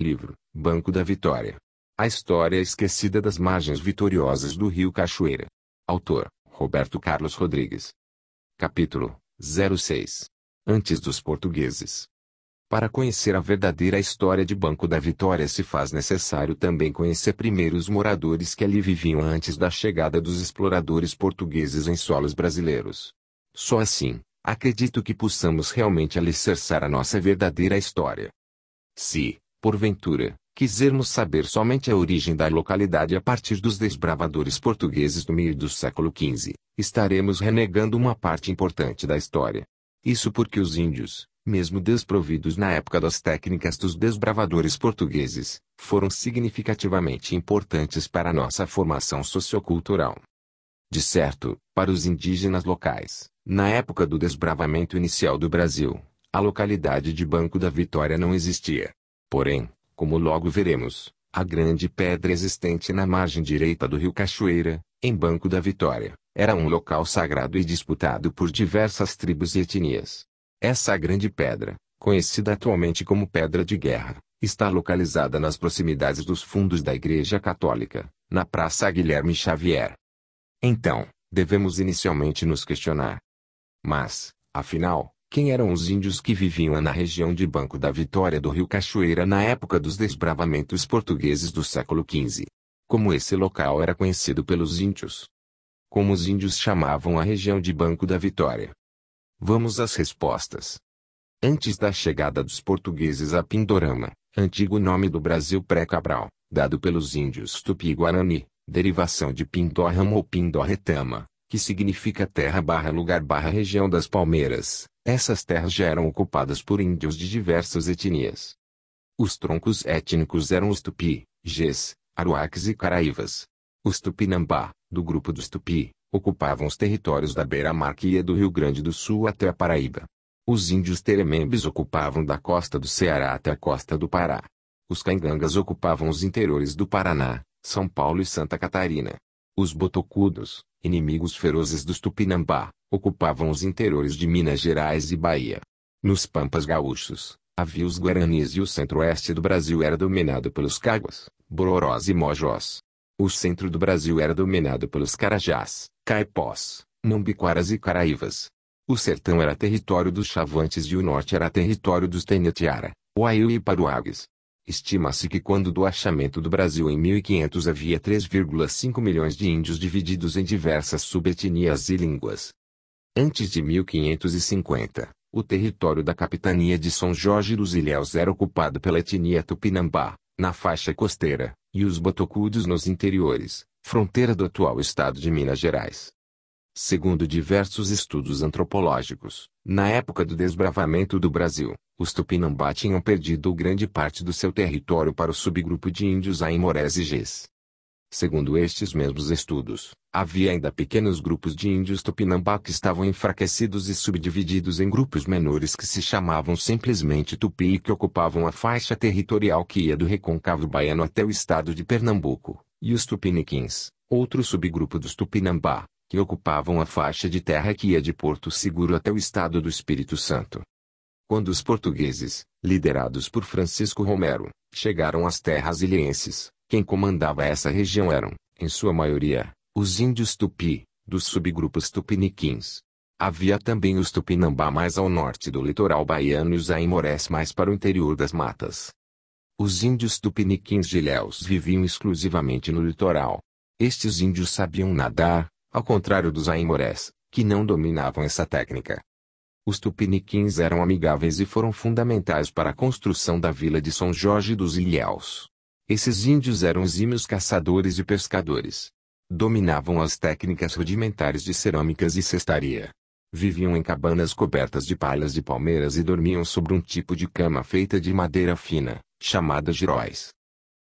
Livro, Banco da Vitória. A história esquecida das margens vitoriosas do rio Cachoeira. Autor, Roberto Carlos Rodrigues. Capítulo 06. Antes dos portugueses. Para conhecer a verdadeira história de Banco da Vitória se faz necessário também conhecer primeiro os moradores que ali viviam antes da chegada dos exploradores portugueses em solos brasileiros. Só assim, acredito que possamos realmente alicerçar a nossa verdadeira história. Se, porventura, quisermos saber somente a origem da localidade a partir dos desbravadores portugueses do meio do século XV, estaremos renegando uma parte importante da história. Isso porque os índios, mesmo desprovidos na época das técnicas dos desbravadores portugueses, foram significativamente importantes para nossa formação sociocultural. De certo, para os indígenas locais, na época do desbravamento inicial do Brasil, a localidade de Banco da Vitória não existia. Porém, como logo veremos, a grande pedra existente na margem direita do rio Cachoeira, em Banco da Vitória, era um local sagrado e disputado por diversas tribos e etnias. Essa grande pedra, conhecida atualmente como Pedra de Guerra, está localizada nas proximidades dos fundos da Igreja Católica, na Praça Guilherme Xavier. Então, devemos inicialmente nos questionar. Mas, afinal, quem eram os índios que viviam na região de Banco da Vitória do Rio Cachoeira na época dos desbravamentos portugueses do século XV? Como esse local era conhecido pelos índios? Como os índios chamavam a região de Banco da Vitória? Vamos às respostas. Antes da chegada dos portugueses a Pindorama, antigo nome do Brasil pré-Cabral, dado pelos índios Tupi-Guarani, derivação de Pindorama ou Pindorretama, que significa terra barra lugar barra região das palmeiras, essas terras já eram ocupadas por índios de diversas etnias. Os troncos étnicos eram os Tupi, Gês, Aruaques e Caraívas. Os Tupinambá, do grupo dos Tupi, ocupavam os territórios da beira-mar que ia do Rio Grande do Sul até a Paraíba. Os índios teremembes ocupavam da costa do Ceará até a costa do Pará. Os caingangas ocupavam os interiores do Paraná, São Paulo e Santa Catarina. Os botocudos, inimigos ferozes dos Tupinambá, ocupavam os interiores de Minas Gerais e Bahia. Nos Pampas Gaúchos, havia os Guaranis e o centro-oeste do Brasil era dominado pelos Caguas, Bororós e Mojós. O centro do Brasil era dominado pelos Carajás, Caipós, Mambiquaras e Caraívas. O sertão era território dos Chavantes e o norte era território dos Tenetiara, Uaiu e Paruagues. Estima-se que quando do achamento do Brasil em 1500 havia 3,5 milhões de índios divididos em diversas subetnias e línguas. Antes de 1550, o território da capitania de São Jorge dos Ilhéus era ocupado pela etnia Tupinambá, na faixa costeira, e os botocudos nos interiores, fronteira do atual estado de Minas Gerais. Segundo diversos estudos antropológicos, na época do desbravamento do Brasil, os Tupinambá tinham perdido grande parte do seu território para o subgrupo de índios Aimorés e Gês. Segundo estes mesmos estudos, havia ainda pequenos grupos de índios Tupinambá que estavam enfraquecidos e subdivididos em grupos menores que se chamavam simplesmente Tupi e que ocupavam a faixa territorial que ia do Recôncavo Baiano até o estado de Pernambuco, e os Tupiniquins, outro subgrupo dos Tupinambá, que ocupavam a faixa de terra que ia de Porto Seguro até o estado do Espírito Santo. Quando os portugueses, liderados por Francisco Romero, chegaram às terras ilhenses, quem comandava essa região eram, em sua maioria, os índios Tupi, dos subgrupos Tupiniquins. Havia também os Tupinambá mais ao norte do litoral baiano e os Aimorés mais para o interior das matas. Os índios Tupiniquins de Ilhéus viviam exclusivamente no litoral. Estes índios sabiam nadar, ao contrário dos Aimorés, que não dominavam essa técnica. Os Tupiniquins eram amigáveis e foram fundamentais para a construção da vila de São Jorge dos Ilhéus. Esses índios eram exímios caçadores e pescadores. Dominavam as técnicas rudimentares de cerâmicas e cestaria. Viviam em cabanas cobertas de palhas de palmeiras e dormiam sobre um tipo de cama feita de madeira fina, chamada giróis.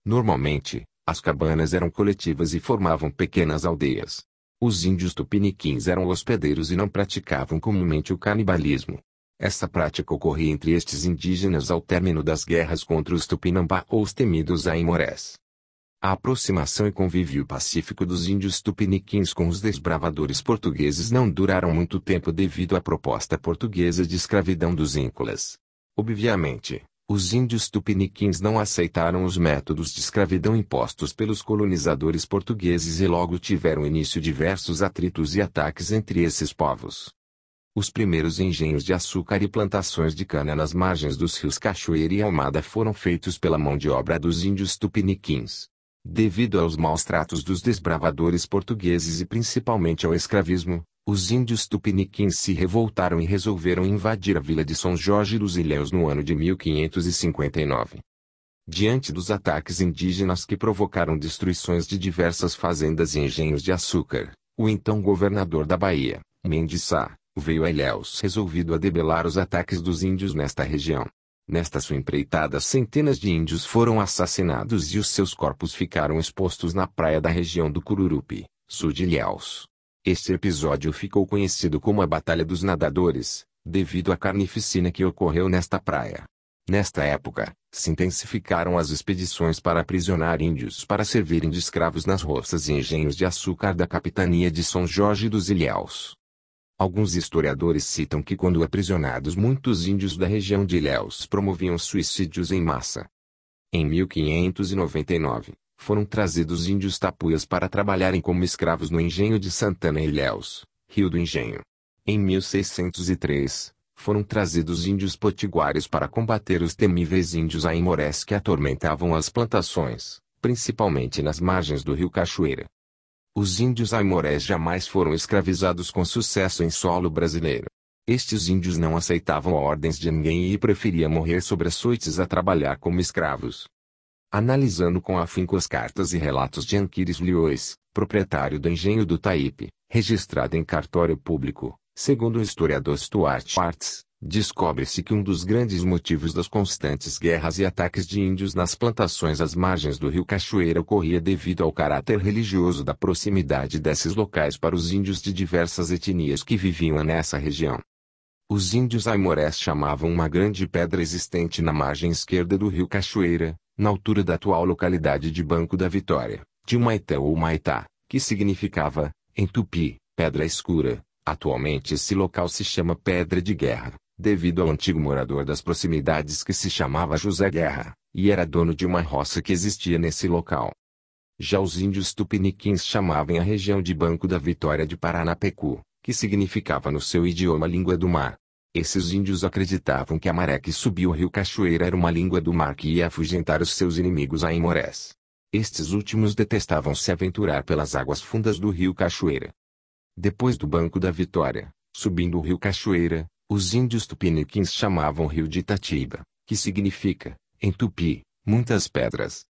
Normalmente, as cabanas eram coletivas e formavam pequenas aldeias. Os índios tupiniquins eram hospedeiros e não praticavam comumente o canibalismo. Essa prática ocorria entre estes indígenas ao término das guerras contra os Tupinambá ou os temidos Aimorés. A aproximação e convívio pacífico dos índios tupiniquins com os desbravadores portugueses não duraram muito tempo devido à proposta portuguesa de escravidão dos íncolas. Obviamente, Os índios tupiniquins não aceitaram os métodos de escravidão impostos pelos colonizadores portugueses e logo tiveram início diversos atritos e ataques entre esses povos. Os primeiros engenhos de açúcar e plantações de cana nas margens dos rios Cachoeira e Almada foram feitos pela mão de obra dos índios tupiniquins. Devido aos maus tratos dos desbravadores portugueses e principalmente ao escravismo, os índios tupiniquins se revoltaram e resolveram invadir a vila de São Jorge dos Ilhéus no ano de 1559. Diante dos ataques indígenas que provocaram destruições de diversas fazendas e engenhos de açúcar, o então governador da Bahia, Mendes Sá, veio a Ilhéus resolvido a debelar os ataques dos índios nesta região. Nesta sua empreitada centenas de índios foram assassinados e os seus corpos ficaram expostos na praia da região do Cururupi, sul de Ilhéus. Este episódio ficou conhecido como a Batalha dos Nadadores, devido à carnificina que ocorreu nesta praia. Nesta época, se intensificaram as expedições para aprisionar índios para servirem de escravos nas roças e engenhos de açúcar da capitania de São Jorge dos Ilhéus. Alguns historiadores citam que quando aprisionados muitos índios da região de Ilhéus promoviam suicídios em massa. Em 1599, foram trazidos índios tapuias para trabalharem como escravos no engenho de Santana Ilhéus, Rio do Engenho. Em 1603, foram trazidos índios potiguares para combater os temíveis índios aimorés que atormentavam as plantações, principalmente nas margens do rio Cachoeira. Os índios aimorés jamais foram escravizados com sucesso em solo brasileiro. Estes índios não aceitavam ordens de ninguém e preferiam morrer sobre açoites a trabalhar como escravos. Analisando com afinco as cartas e relatos de Anquires Liois, proprietário do engenho do Taípe, registrado em cartório público, segundo o historiador Stuart Schwartz, descobre-se que um dos grandes motivos das constantes guerras e ataques de índios nas plantações às margens do rio Cachoeira ocorria devido ao caráter religioso da proximidade desses locais para os índios de diversas etnias que viviam nessa região. Os índios aimorés chamavam uma grande pedra existente na margem esquerda do rio Cachoeira, na altura da atual localidade de Banco da Vitória, de Maitá ou Maitá, que significava, em tupi, pedra escura. Atualmente esse local se chama Pedra de Guerra, devido ao antigo morador das proximidades que se chamava José Guerra, e era dono de uma roça que existia nesse local. Já os índios tupiniquins chamavam a região de Banco da Vitória de Paranapecu, que significava no seu idioma língua do mar, esses índios acreditavam que a maré que subia o rio Cachoeira era uma língua do mar que ia afugentar os seus inimigos aimorés. Estes últimos detestavam se aventurar pelas águas fundas do rio Cachoeira. Depois do Banco da Vitória, subindo o rio Cachoeira, os índios tupiniquins chamavam o rio de Itatiba, que significa, em tupi, muitas pedras.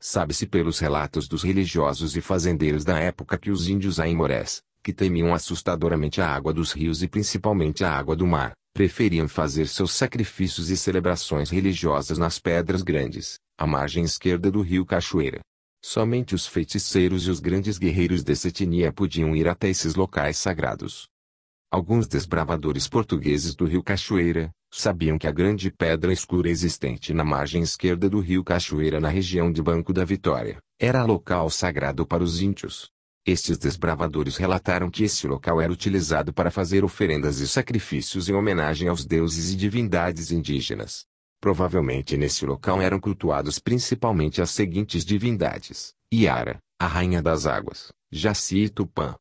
Sabe-se pelos relatos dos religiosos e fazendeiros da época que os índios aimorés, que temiam assustadoramente a água dos rios e principalmente a água do mar, preferiam fazer seus sacrifícios e celebrações religiosas nas pedras grandes, à margem esquerda do rio Cachoeira. Somente os feiticeiros e os grandes guerreiros dessa etnia podiam ir até esses locais sagrados. Alguns desbravadores portugueses do rio Cachoeira, sabiam que a grande pedra escura existente na margem esquerda do rio Cachoeira na região de Banco da Vitória, era local sagrado para os índios. Estes desbravadores relataram que esse local era utilizado para fazer oferendas e sacrifícios em homenagem aos deuses e divindades indígenas. Provavelmente nesse local eram cultuados principalmente as seguintes divindades: Iara, a rainha das águas, Jaci e Tupã.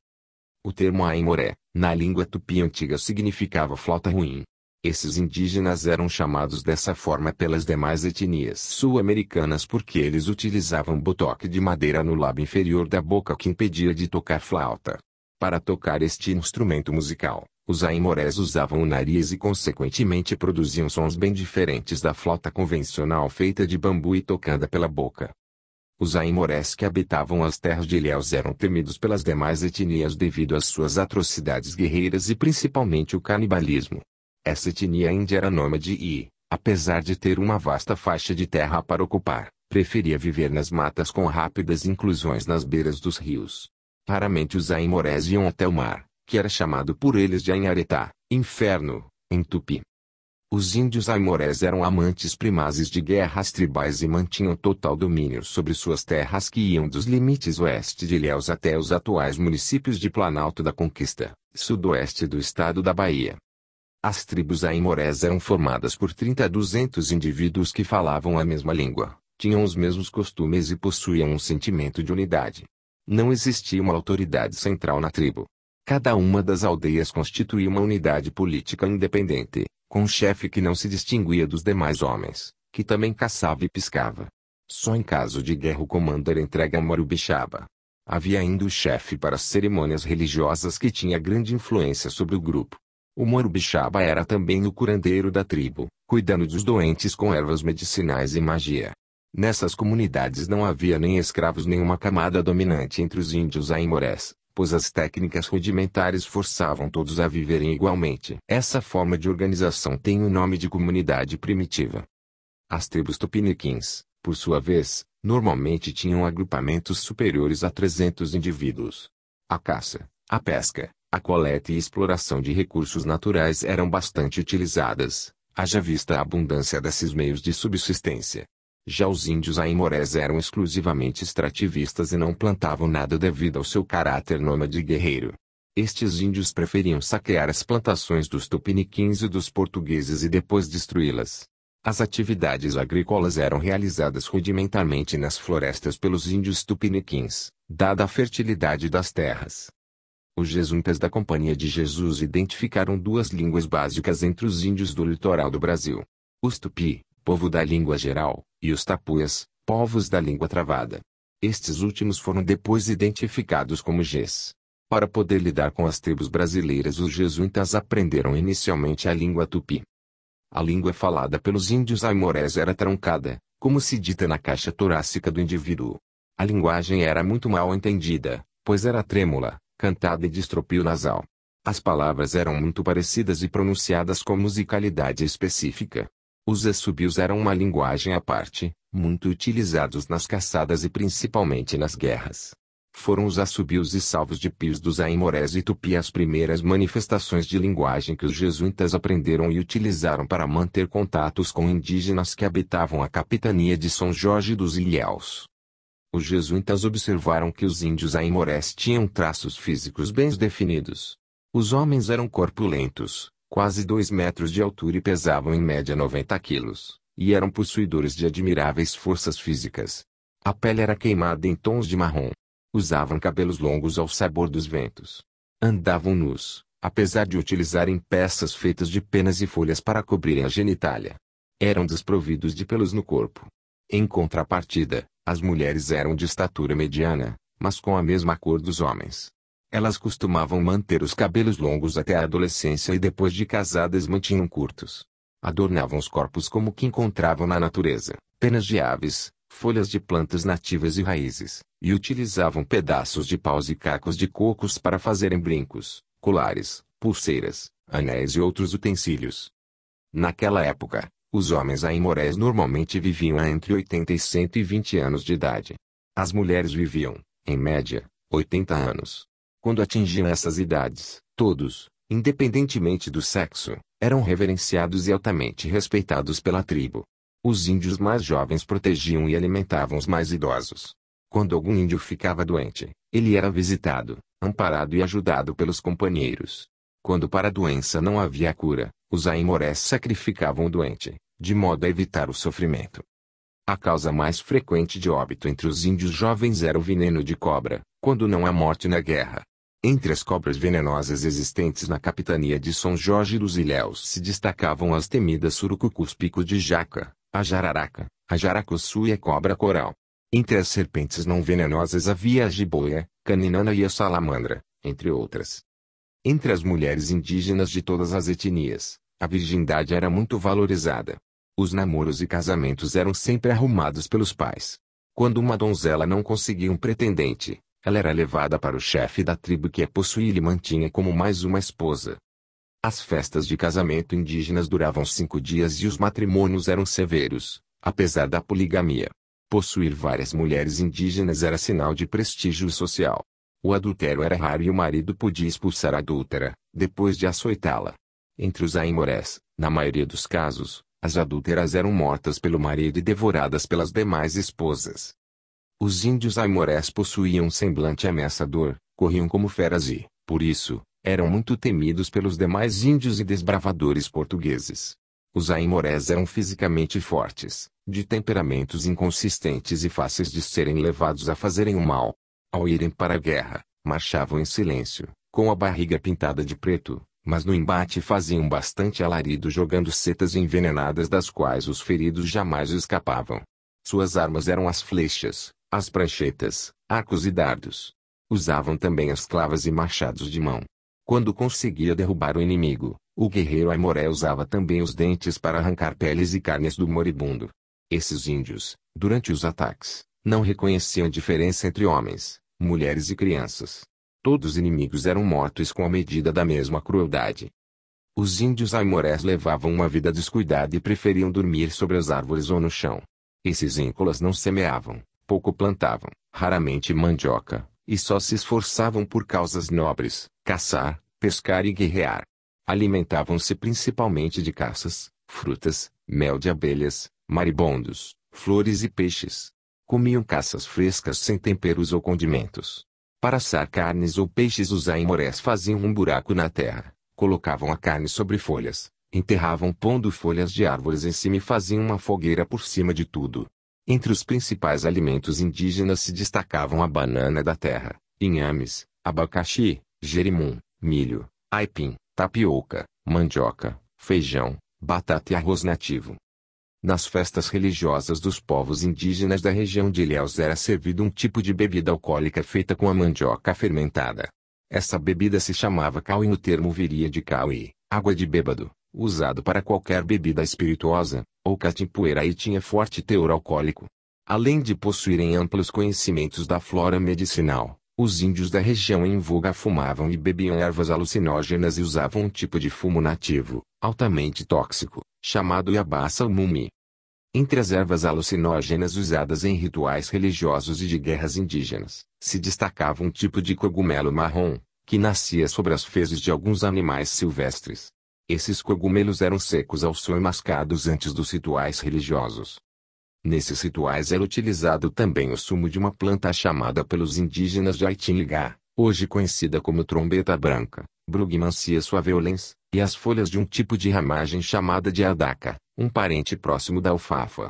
O termo Aimoré, na língua tupi antiga significava flauta ruim, esses indígenas eram chamados dessa forma pelas demais etnias sul-americanas porque eles utilizavam botoque de madeira no lábio inferior da boca que impedia de tocar flauta. Para tocar este instrumento musical, os aimorés usavam o nariz e consequentemente produziam sons bem diferentes da flauta convencional feita de bambu e tocada pela boca. Os aimorés que habitavam as terras de Ilhéus eram temidos pelas demais etnias devido às suas atrocidades guerreiras e principalmente o canibalismo. Essa etnia índia era nômade e, apesar de ter uma vasta faixa de terra para ocupar, preferia viver nas matas com rápidas inclusões nas beiras dos rios. Raramente os aimorés iam até o mar, que era chamado por eles de Anharetá, inferno, em tupi. Os índios aimorés eram amantes primazes de guerras tribais e mantinham total domínio sobre suas terras que iam dos limites oeste de Ilhéus até os atuais municípios de Planalto da Conquista, sudoeste do estado da Bahia. As tribos aimorés eram formadas por 30 a 200 indivíduos que falavam a mesma língua, tinham os mesmos costumes e possuíam um sentimento de unidade. Não existia uma autoridade central na tribo. Cada uma das aldeias constituía uma unidade política independente, com um chefe que não se distinguia dos demais homens, que também caçava e piscava. Só em caso de guerra o comando era entregue a Morubixaba. Havia ainda o chefe para as cerimônias religiosas que tinha grande influência sobre o grupo. O Morubixaba era também o curandeiro da tribo, cuidando dos doentes com ervas medicinais e magia. Nessas comunidades não havia nem escravos nem uma camada dominante entre os índios aimorés, pois as técnicas rudimentares forçavam todos a viverem igualmente. Essa forma de organização tem o nome de comunidade primitiva. As tribos tupiniquins, por sua vez, normalmente tinham agrupamentos superiores a 300 indivíduos. A caça, a pesca, a coleta e exploração de recursos naturais eram bastante utilizadas, haja vista a abundância desses meios de subsistência. Já os índios aimorés eram exclusivamente extrativistas e não plantavam nada devido ao seu caráter nômade guerreiro. Estes índios preferiam saquear as plantações dos tupiniquins e dos portugueses e depois destruí-las. As atividades agrícolas eram realizadas rudimentarmente nas florestas pelos índios tupiniquins, dada a fertilidade das terras. Os jesuítas da Companhia de Jesus identificaram duas línguas básicas entre os índios do litoral do Brasil. Os tupi, povo da língua geral, e os tapuias, povos da língua travada. Estes últimos foram depois identificados como Gs. Para poder lidar com as tribos brasileiras os jesuítas aprenderam inicialmente a língua tupi. A língua falada pelos índios aimorés era truncada, como se dita na caixa torácica do indivíduo. A linguagem era muito mal entendida, pois era trêmula, cantada e de estropio nasal. As palavras eram muito parecidas e pronunciadas com musicalidade específica. Os assobios eram uma linguagem à parte, muito utilizados nas caçadas e principalmente nas guerras. Foram os assobios e salvos de pios dos Aimorés e Tupi as primeiras manifestações de linguagem que os jesuítas aprenderam e utilizaram para manter contatos com indígenas que habitavam a capitania de São Jorge dos Ilhéus. Os jesuítas observaram que os índios aimorés tinham traços físicos bem definidos. Os homens eram corpulentos, quase dois metros de altura e pesavam em média 90 quilos, e eram possuidores de admiráveis forças físicas. A pele era queimada em tons de marrom, Usavam cabelos longos ao sabor dos ventos. Andavam nus, apesar de utilizarem peças feitas de penas e folhas para cobrirem a genitália. Eram desprovidos de pelos no corpo. Em contrapartida, as mulheres eram de estatura mediana, mas com a mesma cor dos homens. Elas costumavam manter os cabelos longos até a adolescência e depois de casadas mantinham curtos. Adornavam os corpos como que encontravam na natureza, penas de aves, folhas de plantas nativas e raízes, e utilizavam pedaços de paus e cacos de cocos para fazerem brincos, colares, pulseiras, anéis e outros utensílios. Naquela época, os homens aimorés normalmente viviam entre 80 e 120 anos de idade. As mulheres viviam, em média, 80 anos. Quando atingiam essas idades, todos, independentemente do sexo, eram reverenciados e altamente respeitados pela tribo. Os índios mais jovens protegiam e alimentavam os mais idosos. Quando algum índio ficava doente, ele era visitado, amparado e ajudado pelos companheiros. Quando para a doença não havia cura, os aimorés sacrificavam o doente, de modo a evitar o sofrimento. A causa mais frequente de óbito entre os índios jovens era o veneno de cobra, quando não há morte na guerra. Entre as cobras venenosas existentes na capitania de São Jorge dos Ilhéus se destacavam as temidas surucucus pico de jaca, a jararaca, a jaracuçu e a cobra coral. Entre as serpentes não venenosas havia a jiboia, caninana e a salamandra, entre outras. Entre as mulheres indígenas de todas as etnias, a virgindade era muito valorizada. Os namoros e casamentos eram sempre arrumados pelos pais. Quando uma donzela não conseguia um pretendente, ela era levada para o chefe da tribo que a possuía e mantinha como mais uma esposa. As festas de casamento indígenas duravam cinco dias e os matrimônios eram severos, apesar da poligamia. Possuir várias mulheres indígenas era sinal de prestígio social. O adultério era raro e o marido podia expulsar a adúltera, depois de açoitá-la. Entre os aimorés, na maioria dos casos, as adúlteras eram mortas pelo marido e devoradas pelas demais esposas. Os índios aimorés possuíam semblante ameaçador, corriam como feras e, por isso, Eram muito temidos pelos demais índios e desbravadores portugueses. Os aimorés eram fisicamente fortes, de temperamentos inconsistentes e fáceis de serem levados a fazerem o mal. Ao irem para a guerra, marchavam em silêncio, com a barriga pintada de preto, mas no embate faziam bastante alarido jogando setas envenenadas das quais os feridos jamais escapavam. Suas armas eram as flechas, as pranchetas, arcos e dardos. Usavam também as clavas e machados de mão. Quando conseguia derrubar o inimigo, o guerreiro Aimoré usava também os dentes para arrancar peles e carnes do moribundo. Esses índios, durante os ataques, não reconheciam diferença entre homens, mulheres e crianças. Todos os inimigos eram mortos com a medida da mesma crueldade. Os índios aimorés levavam uma vida descuidada e preferiam dormir sobre as árvores ou no chão. Esses íncolas não semeavam, pouco plantavam, raramente mandioca, e só se esforçavam por causas nobres, caçar, pescar e guerrear. Alimentavam-se principalmente de caças, frutas, mel de abelhas, maribondos, flores e peixes. Comiam caças frescas sem temperos ou condimentos. Para assar carnes ou peixes os aimorés faziam um buraco na terra, colocavam a carne sobre folhas, enterravam pondo folhas de árvores em cima e faziam uma fogueira por cima de tudo. Entre os principais alimentos indígenas se destacavam a banana da terra, inhames, abacaxi, jerimum, milho, aipim, tapioca, mandioca, feijão, batata e arroz nativo. Nas festas religiosas dos povos indígenas da região de Ilhéus era servido um tipo de bebida alcoólica feita com a mandioca fermentada. Essa bebida se chamava cauê e o termo viria de cauê, água de bêbado, usado para qualquer bebida espirituosa, ou catimpoeira e tinha forte teor alcoólico. Além de possuírem amplos conhecimentos da flora medicinal, os índios da região em Voga fumavam e bebiam ervas alucinógenas e usavam um tipo de fumo nativo, altamente tóxico, chamado Yabaça Mumi. Entre as ervas alucinógenas usadas em rituais religiosos e de guerras indígenas, se destacava um tipo de cogumelo marrom, que nascia sobre as fezes de alguns animais silvestres. Esses cogumelos eram secos ao sol e mascados antes dos rituais religiosos. Nesses rituais era utilizado também o sumo de uma planta chamada pelos indígenas de Aitinligá, hoje conhecida como trombeta branca, Brugmansia suaveolens, e as folhas de um tipo de ramagem chamada de adaca, um parente próximo da alfafa.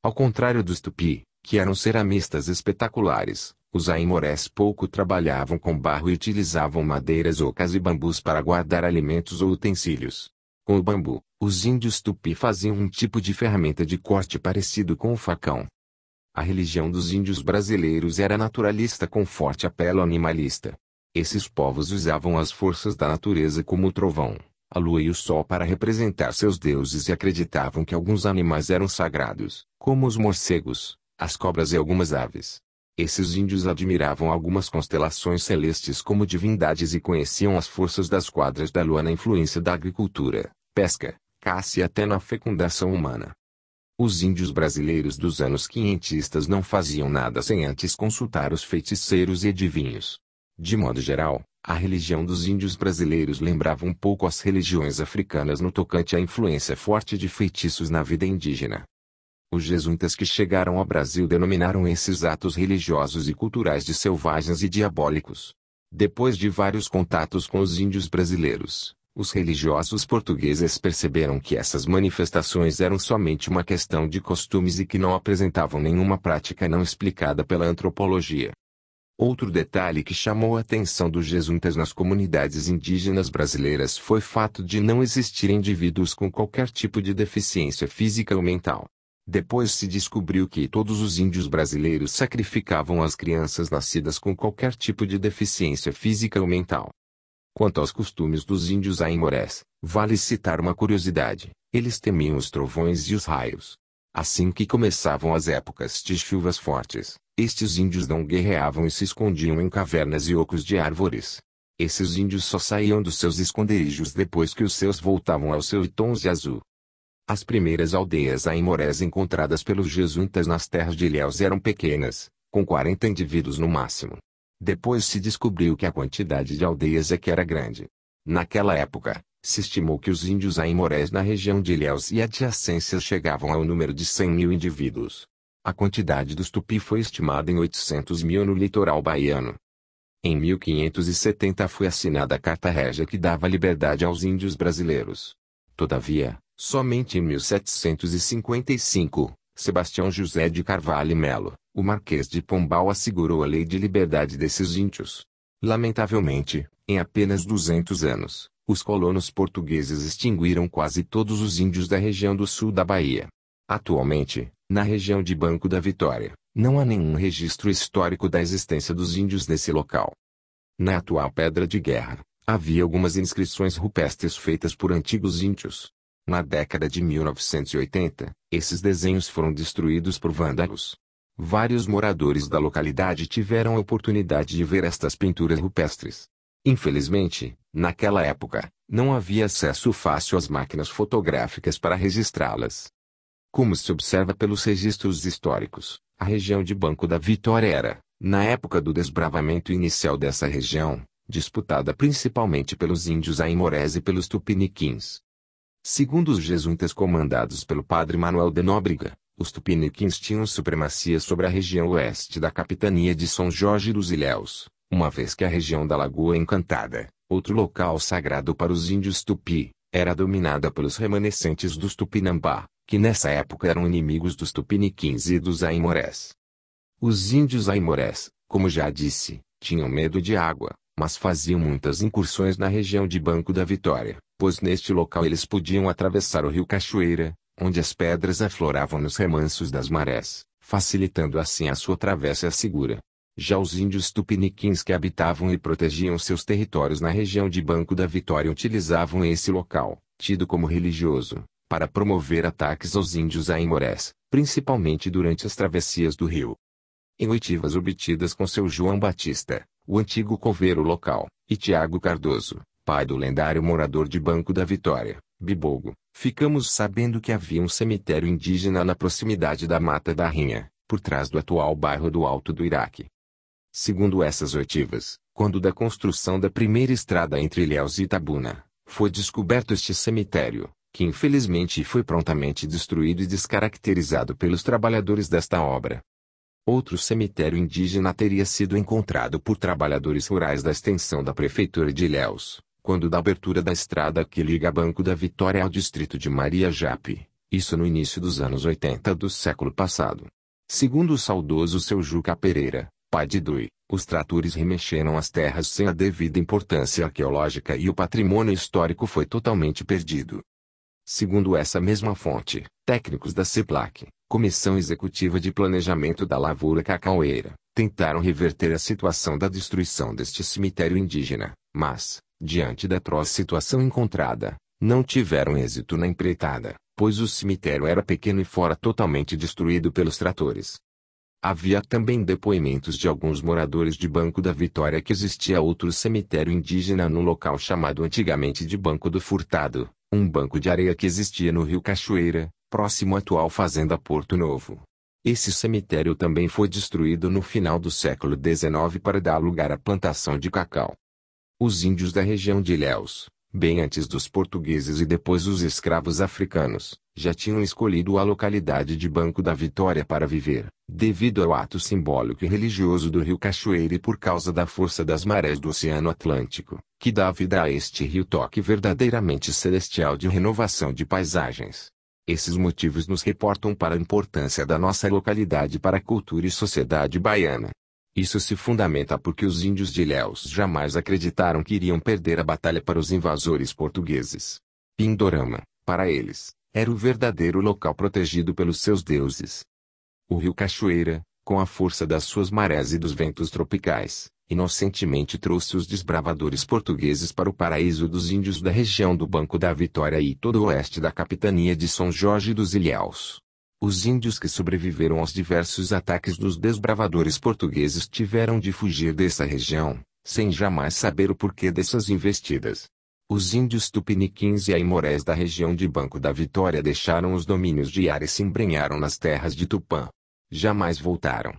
Ao contrário dos tupi, que eram ceramistas espetaculares, os aimorés pouco trabalhavam com barro e utilizavam madeiras ocas e bambus para guardar alimentos ou utensílios. Com o bambu, os índios tupi faziam um tipo de ferramenta de corte parecido com o facão. A religião dos índios brasileiros era naturalista com forte apelo animalista. Esses povos usavam as forças da natureza como o trovão, a lua e o sol para representar seus deuses e acreditavam que alguns animais eram sagrados, como os morcegos, as cobras e algumas aves. Esses índios admiravam algumas constelações celestes como divindades e conheciam as forças das quadras da lua na influência da agricultura, pesca, caça e até na fecundação humana. Os índios brasileiros dos anos quinhentistas não faziam nada sem antes consultar os feiticeiros e adivinhos. De modo geral, a religião dos índios brasileiros lembrava um pouco as religiões africanas no tocante à influência forte de feitiços na vida indígena. Os jesuítas que chegaram ao Brasil denominaram esses atos religiosos e culturais de selvagens e diabólicos. Depois de vários contatos com os índios brasileiros, os religiosos portugueses perceberam que essas manifestações eram somente uma questão de costumes e que não apresentavam nenhuma prática não explicada pela antropologia. Outro detalhe que chamou a atenção dos jesuítas nas comunidades indígenas brasileiras foi o fato de não existirem indivíduos com qualquer tipo de deficiência física ou mental. Depois se descobriu que todos os índios brasileiros sacrificavam as crianças nascidas com qualquer tipo de deficiência física ou mental. Quanto aos costumes dos índios aimorés, vale citar uma curiosidade: eles temiam os trovões e os raios. Assim que começavam as épocas de chuvas fortes, estes índios não guerreavam e se escondiam em cavernas e ocos de árvores. Esses índios só saíam dos seus esconderijos depois que os seus voltavam aos seus tons de azul. As primeiras aldeias aimorés encontradas pelos jesuítas nas terras de Ilhéus eram pequenas, com 40 indivíduos no máximo. Depois se descobriu que a quantidade de aldeias é que era grande. Naquela época, se estimou que os índios aimorés na região de Ilhéus e adjacências chegavam ao número de 100 mil indivíduos. A quantidade dos tupi foi estimada em 800 mil no litoral baiano. Em 1570 foi assinada a Carta Régia que dava liberdade aos índios brasileiros. Todavia, somente em 1755, Sebastião José de Carvalho e Melo, o Marquês de Pombal assegurou a lei de liberdade desses índios. Lamentavelmente, em apenas 200 anos, os colonos portugueses extinguiram quase todos os índios da região do sul da Bahia. Atualmente, na região de Banco da Vitória, não há nenhum registro histórico da existência dos índios nesse local. Na atual Pedra de Guerra, havia algumas inscrições rupestres feitas por antigos índios. Na década de 1980, esses desenhos foram destruídos por vândalos. Vários moradores da localidade tiveram a oportunidade de ver estas pinturas rupestres. Infelizmente, naquela época, não havia acesso fácil às máquinas fotográficas para registrá-las. Como se observa pelos registros históricos, a região de Banco da Vitória era, na época do desbravamento inicial dessa região, disputada principalmente pelos índios aimorés e pelos tupiniquins. Segundo os jesuítas comandados pelo padre Manuel de Nóbrega, os tupiniquins tinham supremacia sobre a região oeste da capitania de São Jorge dos Ilhéus, uma vez que a região da Lagoa Encantada, outro local sagrado para os índios tupi, era dominada pelos remanescentes dos Tupinambá, que nessa época eram inimigos dos tupiniquins e dos aimorés. Os índios aimorés, como já disse, tinham medo de água, mas faziam muitas incursões na região de Banco da Vitória, pois neste local eles podiam atravessar o rio Cachoeira, onde as pedras afloravam nos remansos das marés, facilitando assim a sua travessa segura. Já os índios tupiniquins que habitavam e protegiam seus territórios na região de Banco da Vitória utilizavam esse local, tido como religioso, para promover ataques aos índios aimorés, principalmente durante as travessias do rio. Em oitivas obtidas com seu João Batista, o antigo coveiro local, e Tiago Cardoso, pai do lendário morador de Banco da Vitória, Bibogo, ficamos sabendo que havia um cemitério indígena na proximidade da Mata da Rinha, por trás do atual bairro do Alto do Iraque. Segundo essas oitivas, quando da construção da primeira estrada entre Ilhéus e Itabuna, foi descoberto este cemitério, que infelizmente foi prontamente destruído e descaracterizado pelos trabalhadores desta obra. Outro cemitério indígena teria sido encontrado por trabalhadores rurais da extensão da prefeitura de Ilhéus, quando da abertura da estrada que liga Banco da Vitória ao distrito de Maria Jape, isso no início dos anos 80 do século passado. Segundo o saudoso seu Juca Pereira, pai de Dui, os tratores remexeram as terras sem a devida importância arqueológica e o patrimônio histórico foi totalmente perdido. Segundo essa mesma fonte, técnicos da CEPLAC, Comissão Executiva de Planejamento da Lavoura Cacaueira, tentaram reverter a situação da destruição deste cemitério indígena, mas, diante da atroz situação encontrada, não tiveram êxito na empreitada, pois o cemitério era pequeno e fora totalmente destruído pelos tratores. Havia também depoimentos de alguns moradores de Banco da Vitória que existia outro cemitério indígena no local chamado antigamente de Banco do Furtado, um banco de areia que existia no rio Cachoeira, próximo à atual fazenda Porto Novo. Esse cemitério também foi destruído no final do século XIX para dar lugar à plantação de cacau. Os índios da região de Ilhéus, bem antes dos portugueses e depois os escravos africanos, já tinham escolhido a localidade de Banco da Vitória para viver, devido ao ato simbólico e religioso do rio Cachoeira e por causa da força das marés do Oceano Atlântico, que dá vida a este rio toque verdadeiramente celestial de renovação de paisagens. Esses motivos nos reportam para a importância da nossa localidade para a cultura e sociedade baiana. Isso se fundamenta porque os índios de Ilhéus jamais acreditaram que iriam perder a batalha para os invasores portugueses. Pindorama, para eles, era o verdadeiro local protegido pelos seus deuses. O rio Cachoeira, com a força das suas marés e dos ventos tropicais, inocentemente trouxe os desbravadores portugueses para o paraíso dos índios da região do Banco da Vitória e todo o oeste da capitania de São Jorge dos Ilhéus. Os índios que sobreviveram aos diversos ataques dos desbravadores portugueses tiveram de fugir dessa região, sem jamais saber o porquê dessas investidas. Os índios tupiniquins e aimorés da região de Banco da Vitória deixaram os domínios de Ara e se embrenharam nas terras de Tupã. Jamais voltaram.